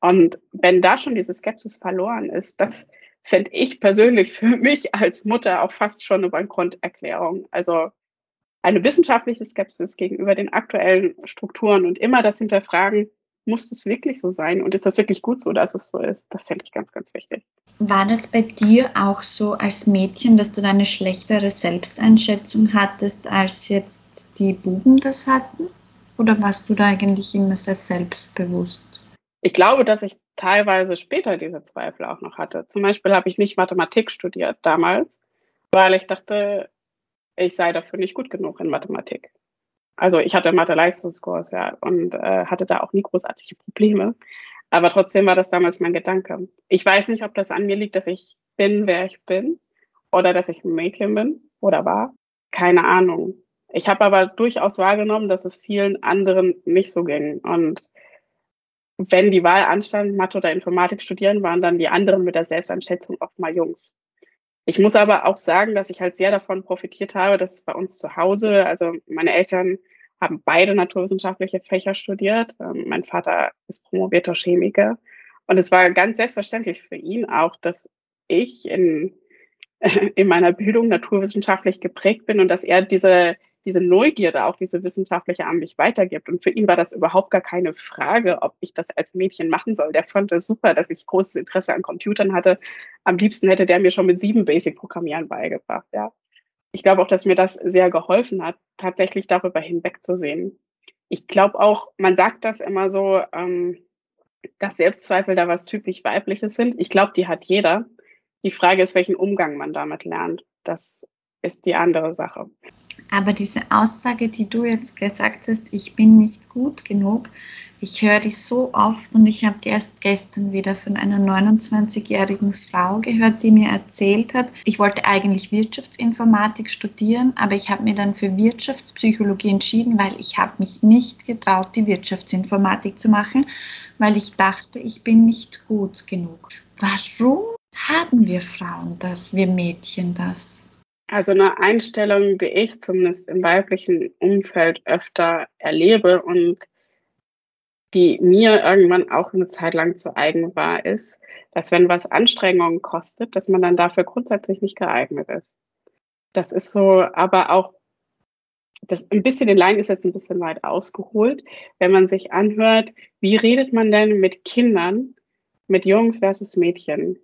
Und wenn da schon diese Skepsis verloren ist, das fände ich persönlich für mich als Mutter auch fast schon eine Bankrontterklärung. Also eine wissenschaftliche Skepsis gegenüber den aktuellen Strukturen und immer das Hinterfragen, muss das wirklich so sein und ist das wirklich gut so, dass es so ist? Das fände ich ganz, ganz wichtig. War das bei dir auch so als Mädchen, dass du da eine schlechtere Selbsteinschätzung hattest, als jetzt die Buben das hatten? Oder warst du da eigentlich immer sehr selbstbewusst? Ich glaube, dass ich teilweise später diese Zweifel auch noch hatte. Zum Beispiel habe ich nicht Mathematik studiert damals, weil ich dachte, ich sei dafür nicht gut genug in Mathematik. Also ich hatte Mathe-Leistungskurs, ja, und äh, hatte da auch nie großartige Probleme. Aber trotzdem war das damals mein Gedanke. Ich weiß nicht, ob das an mir liegt, dass ich bin, wer ich bin, oder dass ich ein Mädchen bin oder war. Keine Ahnung. Ich habe aber durchaus wahrgenommen, dass es vielen anderen nicht so ging. Und wenn die Wahl anstand, Mathe oder Informatik studieren, waren dann die anderen mit der Selbstanschätzung oft mal Jungs. Ich muss aber auch sagen, dass ich halt sehr davon profitiert habe, dass bei uns zu Hause, also meine Eltern haben beide naturwissenschaftliche Fächer studiert. Ähm, mein Vater ist promovierter Chemiker. Und es war ganz selbstverständlich für ihn auch, dass ich in, in meiner Bildung naturwissenschaftlich geprägt bin und dass er diese diese Neugierde, auch diese wissenschaftliche an mich weitergibt. Und für ihn war das überhaupt gar keine Frage, ob ich das als Mädchen machen soll. Der fand es super, dass ich großes Interesse an Computern hatte. Am liebsten hätte der mir schon mit sieben Basic-Programmieren beigebracht, ja. Ich glaube auch, dass mir das sehr geholfen hat, tatsächlich darüber hinwegzusehen. Ich glaube auch, man sagt das immer so, ähm, dass Selbstzweifel da was typisch Weibliches sind. Ich glaube, die hat jeder. Die Frage ist, welchen Umgang man damit lernt. Das ist die andere Sache. Aber diese Aussage, die du jetzt gesagt hast, ich bin nicht gut genug, ich höre die so oft und ich habe die erst gestern wieder von einer 29-jährigen Frau gehört, die mir erzählt hat, ich wollte eigentlich Wirtschaftsinformatik studieren, aber ich habe mir dann für Wirtschaftspsychologie entschieden, weil ich habe mich nicht getraut, die Wirtschaftsinformatik zu machen, weil ich dachte, ich bin nicht gut genug. Warum haben wir Frauen das, wir Mädchen das? Also eine Einstellung, die ich zumindest im weiblichen Umfeld öfter erlebe und die mir irgendwann auch eine Zeit lang zu eigen war, ist, dass wenn was Anstrengungen kostet, dass man dann dafür grundsätzlich nicht geeignet ist. Das ist so, aber auch das ein bisschen in Line ist jetzt ein bisschen weit ausgeholt, wenn man sich anhört, wie redet man denn mit Kindern, mit Jungs versus Mädchen?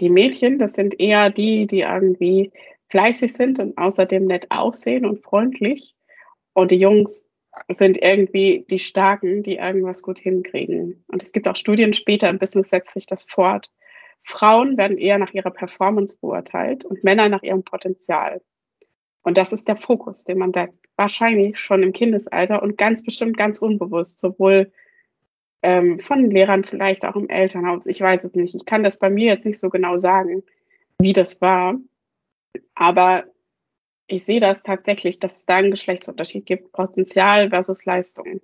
Die Mädchen, das sind eher die, die irgendwie fleißig sind und außerdem nett aussehen und freundlich. Und die Jungs sind irgendwie die Starken, die irgendwas gut hinkriegen. Und es gibt auch Studien später im Business setzt sich das fort. Frauen werden eher nach ihrer Performance beurteilt und Männer nach ihrem Potenzial. Und das ist der Fokus, den man setzt. Wahrscheinlich schon im Kindesalter und ganz bestimmt ganz unbewusst, sowohl ähm, von Lehrern, vielleicht auch im Elternhaus. Ich weiß es nicht. Ich kann das bei mir jetzt nicht so genau sagen, wie das war. Aber ich sehe das tatsächlich, dass es da einen Geschlechtsunterschied gibt, Potenzial versus Leistung.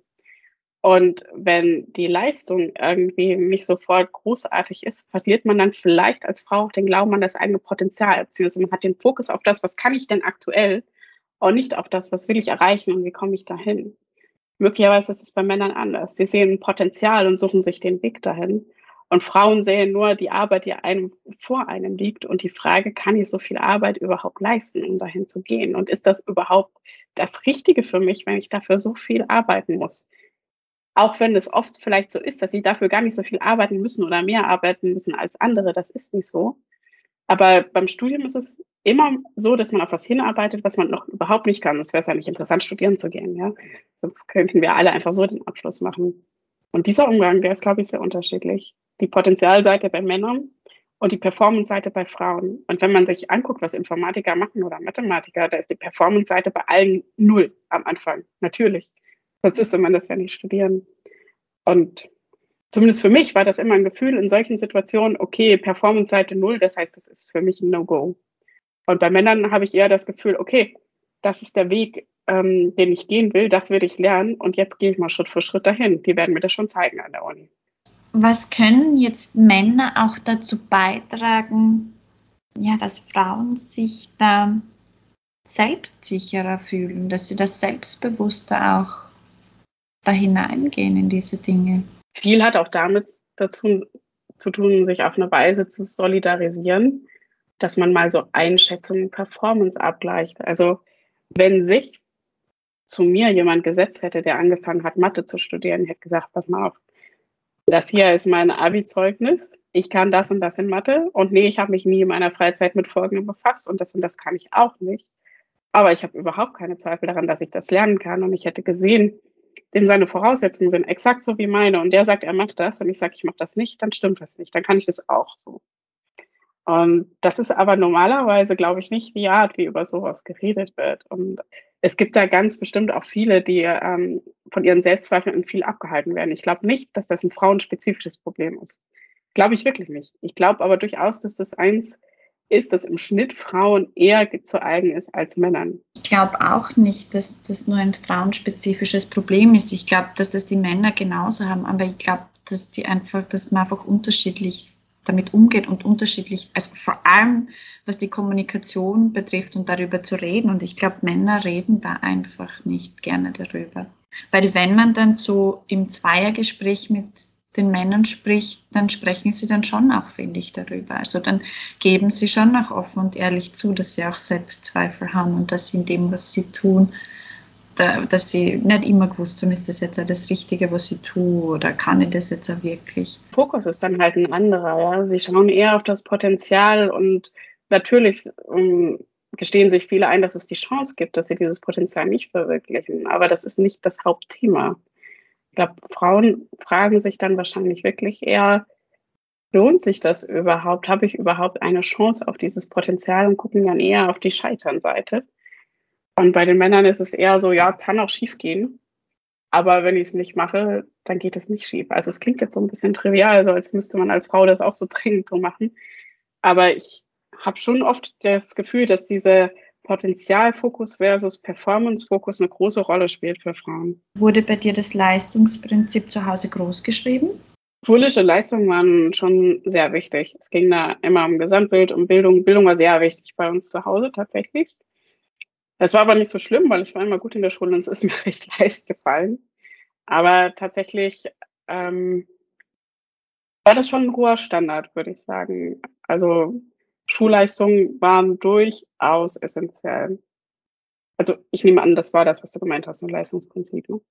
Und wenn die Leistung irgendwie nicht sofort großartig ist, verliert man dann vielleicht als Frau auch den Glauben an das eigene Potenzial. Beziehungsweise man hat den Fokus auf das, was kann ich denn aktuell und nicht auf das, was will ich erreichen und wie komme ich dahin. Möglicherweise ist es bei Männern anders. Sie sehen Potenzial und suchen sich den Weg dahin. Und Frauen sehen nur die Arbeit, die einem vor einem liegt und die Frage, kann ich so viel Arbeit überhaupt leisten, um dahin zu gehen? Und ist das überhaupt das Richtige für mich, wenn ich dafür so viel arbeiten muss? Auch wenn es oft vielleicht so ist, dass sie dafür gar nicht so viel arbeiten müssen oder mehr arbeiten müssen als andere, das ist nicht so. Aber beim Studium ist es immer so, dass man auf was hinarbeitet, was man noch überhaupt nicht kann. Es wäre ja nicht interessant, studieren zu gehen, ja. Sonst könnten wir alle einfach so den Abschluss machen. Und dieser Umgang, der ist, glaube ich, sehr unterschiedlich. Die Potenzialseite bei Männern und die Performance-Seite bei Frauen. Und wenn man sich anguckt, was Informatiker machen oder Mathematiker, da ist die Performance-Seite bei allen null am Anfang. Natürlich. Sonst müsste man das ja nicht studieren. Und zumindest für mich war das immer ein Gefühl in solchen Situationen, okay, Performance-Seite null, das heißt, das ist für mich ein No-Go. Und bei Männern habe ich eher das Gefühl, okay, das ist der Weg, ähm, den ich gehen will, das will ich lernen und jetzt gehe ich mal Schritt für Schritt dahin. Die werden mir das schon zeigen an der Uni. Was können jetzt Männer auch dazu beitragen, ja, dass Frauen sich da selbstsicherer fühlen, dass sie das selbstbewusster auch da hineingehen in diese Dinge. Viel hat auch damit dazu zu tun, sich auf eine Weise zu solidarisieren, dass man mal so Einschätzungen, Performance abgleicht. Also wenn sich zu mir jemand gesetzt hätte, der angefangen hat, Mathe zu studieren, hätte gesagt, pass mal auf, das hier ist mein Abi-Zeugnis, ich kann das und das in Mathe. Und nee, ich habe mich nie in meiner Freizeit mit Folgendem befasst und das und das kann ich auch nicht. Aber ich habe überhaupt keine Zweifel daran, dass ich das lernen kann. Und ich hätte gesehen, dem seine Voraussetzungen sind exakt so wie meine. Und der sagt, er macht das. Und ich sage, ich mache das nicht, dann stimmt das nicht, dann kann ich das auch so. Und das ist aber normalerweise, glaube ich, nicht die Art, wie über sowas geredet wird. Und es gibt da ganz bestimmt auch viele, die ähm, von ihren Selbstzweifeln viel abgehalten werden. Ich glaube nicht, dass das ein frauenspezifisches Problem ist. Glaube ich wirklich nicht. Ich glaube aber durchaus, dass das eins ist, dass im Schnitt Frauen eher zu eigen ist als Männern. Ich glaube auch nicht, dass das nur ein frauenspezifisches Problem ist. Ich glaube, dass das die Männer genauso haben, aber ich glaube, dass die einfach, dass man einfach unterschiedlich damit umgeht und unterschiedlich, also vor allem was die Kommunikation betrifft und darüber zu reden. Und ich glaube, Männer reden da einfach nicht gerne darüber. Weil wenn man dann so im Zweiergespräch mit den Männern spricht, dann sprechen sie dann schon auch, finde ich, darüber. Also dann geben sie schon auch offen und ehrlich zu, dass sie auch Selbstzweifel haben und dass sie in dem, was sie tun, da, dass sie nicht immer gewusst haben, ist das jetzt auch das Richtige, was sie tue oder kann ich das jetzt auch wirklich. Fokus ist dann halt ein anderer. Ja? Sie schauen eher auf das Potenzial und natürlich um, ähm, gestehen sich viele ein, dass es die Chance gibt, dass sie dieses Potenzial nicht verwirklichen. Aber das ist nicht das Hauptthema. Ich glaube, Frauen fragen sich dann wahrscheinlich wirklich eher, lohnt sich das überhaupt? Habe ich überhaupt eine Chance auf dieses Potenzial und gucken dann eher auf die Scheiternseite. Und bei den Männern ist es eher so, ja, kann auch schief gehen. Aber wenn ich es nicht mache, dann geht es nicht schief. Also es klingt jetzt so ein bisschen trivial, so als müsste man als Frau das auch so dringend so machen. Aber ich habe schon oft das Gefühl, dass diese Potenzialfokus versus Performancefokus eine große Rolle spielt für Frauen. Wurde bei dir das Leistungsprinzip zu Hause groß geschrieben? Schulische Leistungen waren schon sehr wichtig. Es ging da immer um Gesamtbild, um Bildung. Bildung war sehr wichtig bei uns zu Hause tatsächlich. Es war aber nicht so schlimm, weil ich war immer gut in der Schule und es ist mir recht leicht gefallen. Aber tatsächlich ähm, war das schon ein hoher Standard, würde ich sagen. Also Schulleistungen waren durchaus essentiell. Also ich nehme an, das war das, was du gemeint hast, ein Leistungsprinzip. Ne?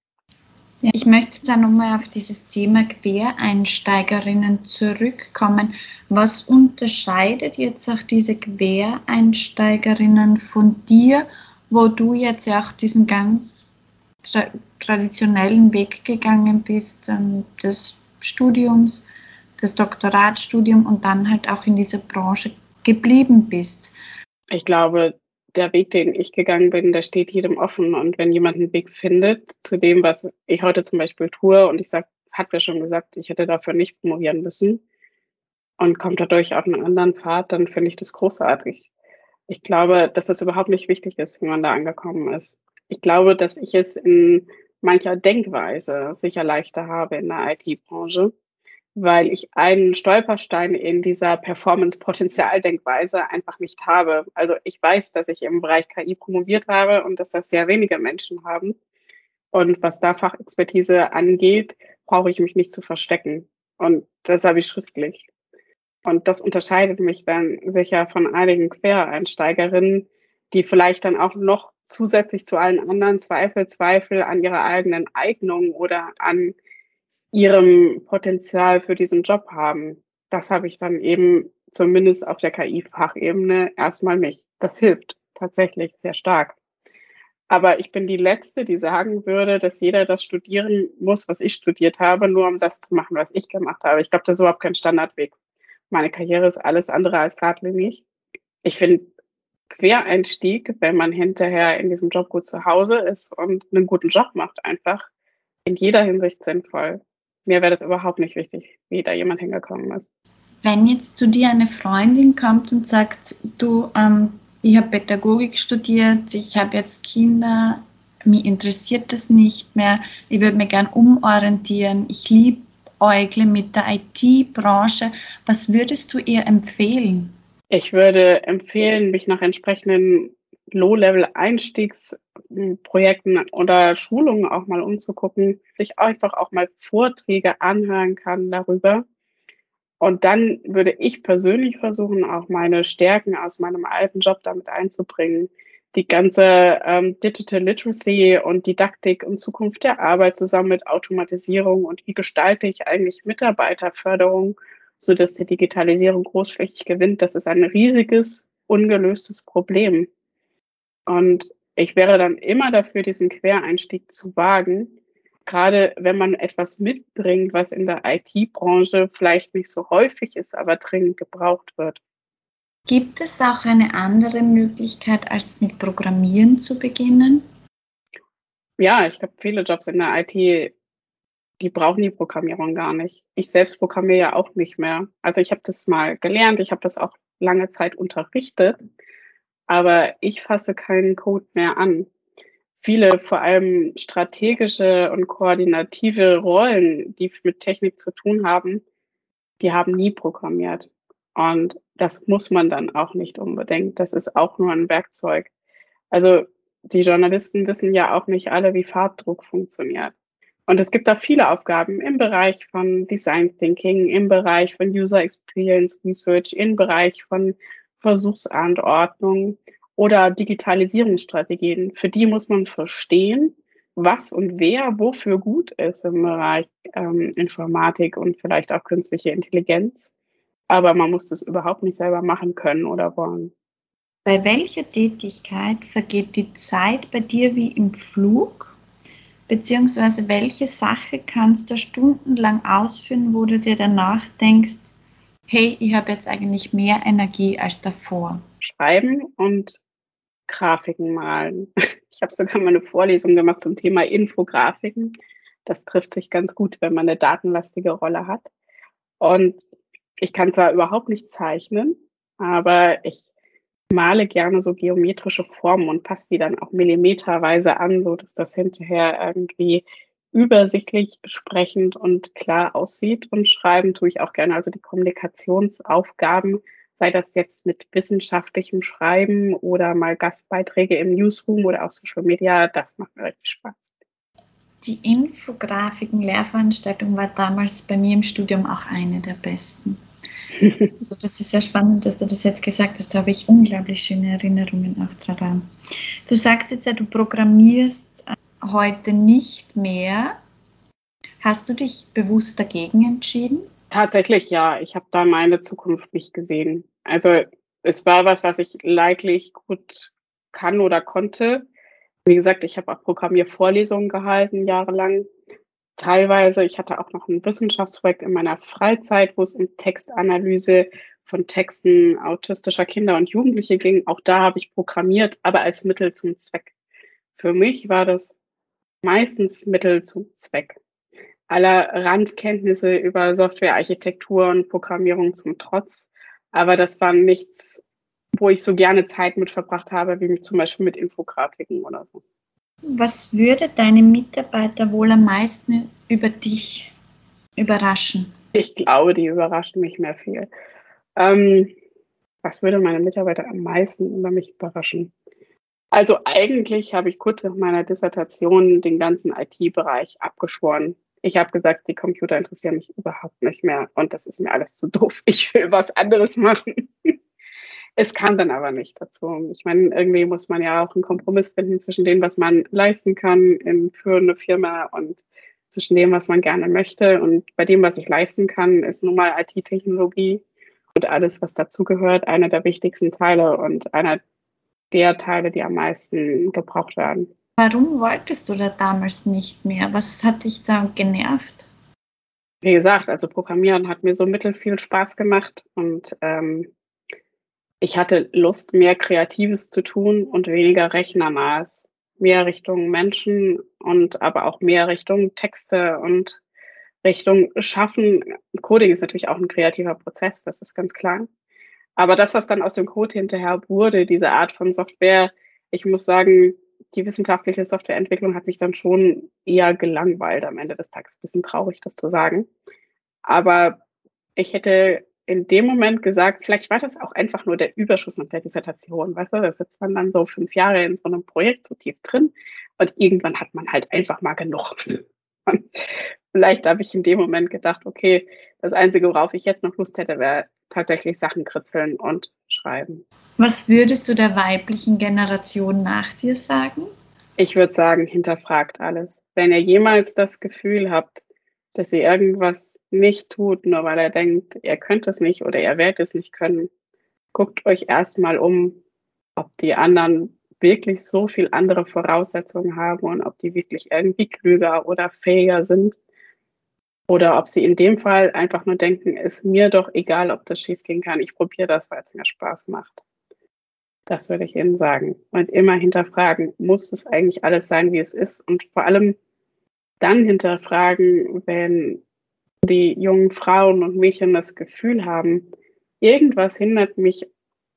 Ja, ich möchte dann nochmal auf dieses Thema Quereinsteigerinnen zurückkommen. Was unterscheidet jetzt auch diese Quereinsteigerinnen von dir, wo du jetzt ja auch diesen ganz tra traditionellen Weg gegangen bist, ähm, des Studiums, das Doktoratstudium und dann halt auch in dieser Branche geblieben bist? Ich glaube, der Weg, den ich gegangen bin, der steht jedem offen. Und wenn jemand einen Weg findet zu dem, was ich heute zum Beispiel tue, und ich sage, hat wer schon gesagt, ich hätte dafür nicht promovieren müssen und kommt dadurch auf einen anderen Pfad, dann finde ich das großartig. Ich glaube, dass es überhaupt nicht wichtig ist, wie man da angekommen ist. Ich glaube, dass ich es in mancher Denkweise sicher leichter habe in der IT-Branche, weil ich einen Stolperstein in dieser Performance-Potenzialdenkweise einfach nicht habe. Also ich weiß, dass ich im Bereich KI promoviert habe und dass das sehr wenige Menschen haben. Und was da Fachexpertise angeht, brauche ich mich nicht zu verstecken. Und das habe ich schriftlich. Und das unterscheidet mich dann sicher von einigen Quereinsteigerinnen, die vielleicht dann auch noch zusätzlich zu allen anderen Zweifel, Zweifel an ihrer eigenen Eignung oder an ihrem Potenzial für diesen Job haben. Das habe ich dann eben zumindest auf der KI-Fachebene erstmal nicht. Das hilft tatsächlich sehr stark. Aber ich bin die Letzte, die sagen würde, dass jeder das studieren muss, was ich studiert habe, nur um das zu machen, was ich gemacht habe. Ich glaube, das ist überhaupt kein Standardweg. Meine Karriere ist alles andere als geradlinig. Ich finde Quereinstieg, wenn man hinterher in diesem Job gut zu Hause ist und einen guten Job macht, einfach in jeder Hinsicht sinnvoll mir wäre das überhaupt nicht wichtig, wie da jemand hingekommen ist. Wenn jetzt zu dir eine Freundin kommt und sagt, du, ähm, ich habe Pädagogik studiert, ich habe jetzt Kinder, mich interessiert das nicht mehr, ich würde mich gern umorientieren, ich liebe Eugle mit der IT-Branche, was würdest du ihr empfehlen? Ich würde empfehlen, mich nach entsprechenden Low-Level-Einstiegsprojekten oder Schulungen auch mal umzugucken, sich einfach auch mal Vorträge anhören kann darüber. Und dann würde ich persönlich versuchen, auch meine Stärken aus meinem alten Job damit einzubringen. Die ganze ähm, Digital Literacy und Didaktik und Zukunft der Arbeit zusammen mit Automatisierung und wie gestalte ich eigentlich Mitarbeiterförderung, sodass die Digitalisierung großflächig gewinnt. Das ist ein riesiges, ungelöstes Problem. Und ich wäre dann immer dafür, diesen Quereinstieg zu wagen, gerade wenn man etwas mitbringt, was in der IT-Branche vielleicht nicht so häufig ist, aber dringend gebraucht wird. Gibt es auch eine andere Möglichkeit, als mit Programmieren zu beginnen? Ja, ich glaube, viele Jobs in der IT, die brauchen die Programmierung gar nicht. Ich selbst programmiere ja auch nicht mehr. Also ich habe das mal gelernt, ich habe das auch lange Zeit unterrichtet aber ich fasse keinen Code mehr an. Viele, vor allem strategische und koordinative Rollen, die mit Technik zu tun haben, die haben nie programmiert. Und das muss man dann auch nicht unbedingt. Das ist auch nur ein Werkzeug. Also die Journalisten wissen ja auch nicht alle, wie Farbdruck funktioniert. Und es gibt da viele Aufgaben im Bereich von Design Thinking, im Bereich von User Experience Research, im Bereich von Versuchsanordnung oder Digitalisierungsstrategien. Für die muss man verstehen, was und wer wofür gut ist im Bereich ähm, Informatik und vielleicht auch künstliche Intelligenz. Aber man muss das überhaupt nicht selber machen können oder wollen. Bei welcher Tätigkeit vergeht die Zeit bei dir wie im Flug? Beziehungsweise welche Sache kannst du stundenlang ausführen, wo du dir danach denkst, hey, ich habe jetzt eigentlich mehr Energie als davor. Schreiben und Grafiken malen. Ich habe sogar mal eine Vorlesung gemacht zum Thema Infografiken. Das trifft sich ganz gut, wenn man eine datenlastige Rolle hat. Und ich kann zwar überhaupt nicht zeichnen, aber ich male gerne so geometrische Formen und passe die dann auch millimeterweise an, so dass das hinterher irgendwie übersichtlich, sprechend und klar aussieht. Und schreiben tue ich auch gerne. Also die Kommunikationsaufgaben, sei das jetzt mit wissenschaftlichem Schreiben oder mal Gastbeiträge im Newsroom oder auf Social Media, das macht mir richtig Spaß. Die Infografiken-Lehrveranstaltung war damals bei mir im Studium auch eine der besten. Also das ist sehr spannend, dass du das jetzt gesagt hast. Da habe ich unglaublich schöne Erinnerungen auch daran. Du sagst jetzt ja, du programmierst heute nicht mehr. Hast du dich bewusst dagegen entschieden? Tatsächlich ja. Ich habe da meine Zukunft nicht gesehen. Also es war was, was ich leidlich gut kann oder konnte. Wie gesagt, ich habe auch Programmiervorlesungen gehalten jahrelang teilweise, ich hatte auch noch ein Wissenschaftsprojekt in meiner Freizeit, wo es um Textanalyse von Texten autistischer Kinder und Jugendliche ging. Auch da habe ich programmiert, aber als Mittel zum Zweck. Für mich war das meistens Mittel zum Zweck. Aller Randkenntnisse über Softwarearchitektur und Programmierung zum Trotz. Aber das war nichts, wo ich so gerne Zeit mit verbracht habe, wie zum Beispiel mit Infografiken oder so. Was würde deine Mitarbeiter wohl am meisten über dich überraschen? Ich glaube, die überraschen mich mehr viel. Ähm, was würde meine Mitarbeiter am meisten über mich überraschen? Also eigentlich habe ich kurz nach meiner Dissertation den ganzen IT-Bereich abgeschworen. Ich habe gesagt, die Computer interessieren mich überhaupt nicht mehr und das ist mir alles zu doof. Ich will was anderes machen. Es kam dann aber nicht dazu. Ich meine, irgendwie muss man ja auch einen Kompromiss finden zwischen dem, was man leisten kann in, für eine Firma und zwischen dem, was man gerne möchte. Und bei dem, was ich leisten kann, ist nun mal IT-Technologie und alles, was dazugehört, einer der wichtigsten Teile und einer der Teile, die am meisten gebraucht werden. Warum wolltest du da damals nicht mehr? Was hat dich da genervt? Wie gesagt, also Programmieren hat mir so mittel viel Spaß gemacht und ähm, ich hatte Lust, mehr Kreatives zu tun und weniger Rechnernahes. Mehr Richtung Menschen und aber auch mehr Richtung Texte und Richtung Schaffen. Coding ist natürlich auch ein kreativer Prozess, das ist ganz klar. Aber das, was dann aus dem Code hinterher wurde, diese Art von Software, ich muss sagen, die wissenschaftliche Softwareentwicklung hat mich dann schon eher gelangweilt am Ende des Tages. Bisschen traurig, das zu sagen. Aber ich hätte in dem Moment gesagt, vielleicht war das auch einfach nur der Überschuss nach der Dissertation. Weißt du, da sitzt man dann so fünf Jahre in so einem Projekt so tief drin und irgendwann hat man halt einfach mal genug. Und vielleicht habe ich in dem Moment gedacht, okay, das Einzige, worauf ich jetzt noch Lust hätte, wäre tatsächlich Sachen kritzeln und schreiben. Was würdest du der weiblichen Generation nach dir sagen? Ich würde sagen, hinterfragt alles. Wenn ihr jemals das Gefühl habt, dass ihr irgendwas nicht tut, nur weil er denkt, ihr könnt es nicht oder ihr werdet es nicht können. Guckt euch erstmal um, ob die anderen wirklich so viel andere Voraussetzungen haben und ob die wirklich irgendwie klüger oder fähiger sind. Oder ob sie in dem Fall einfach nur denken, ist mir doch egal, ob das schief gehen kann. Ich probiere das, weil es mir Spaß macht. Das würde ich Ihnen sagen. Und immer hinterfragen, muss es eigentlich alles sein, wie es ist? Und vor allem dann hinterfragen, wenn die jungen Frauen und Mädchen das Gefühl haben, irgendwas hindert mich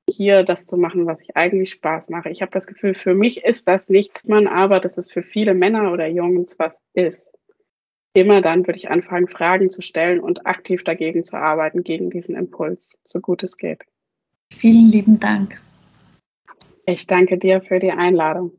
hier das zu machen, was ich eigentlich Spaß mache. Ich habe das Gefühl, für mich ist das nichts, man, aber dass es für viele Männer oder Jungs was ist. Immer dann würde ich anfangen, Fragen zu stellen und aktiv dagegen zu arbeiten, gegen diesen Impuls, so gut es geht. Vielen lieben Dank. Ich danke dir für die Einladung.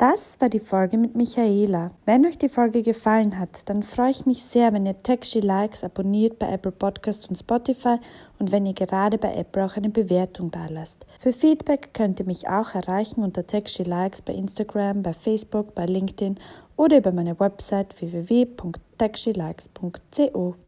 Das war die Folge mit Michaela. Wenn euch die Folge gefallen hat, dann freue ich mich sehr, wenn ihr Texty Likes abonniert bei Apple Podcast und Spotify und wenn ihr gerade bei Apple auch eine Bewertung da lasst. Für Feedback könnt ihr mich auch erreichen unter Texty Likes bei Instagram, bei Facebook, bei LinkedIn oder über meine Website www.textylikes.co.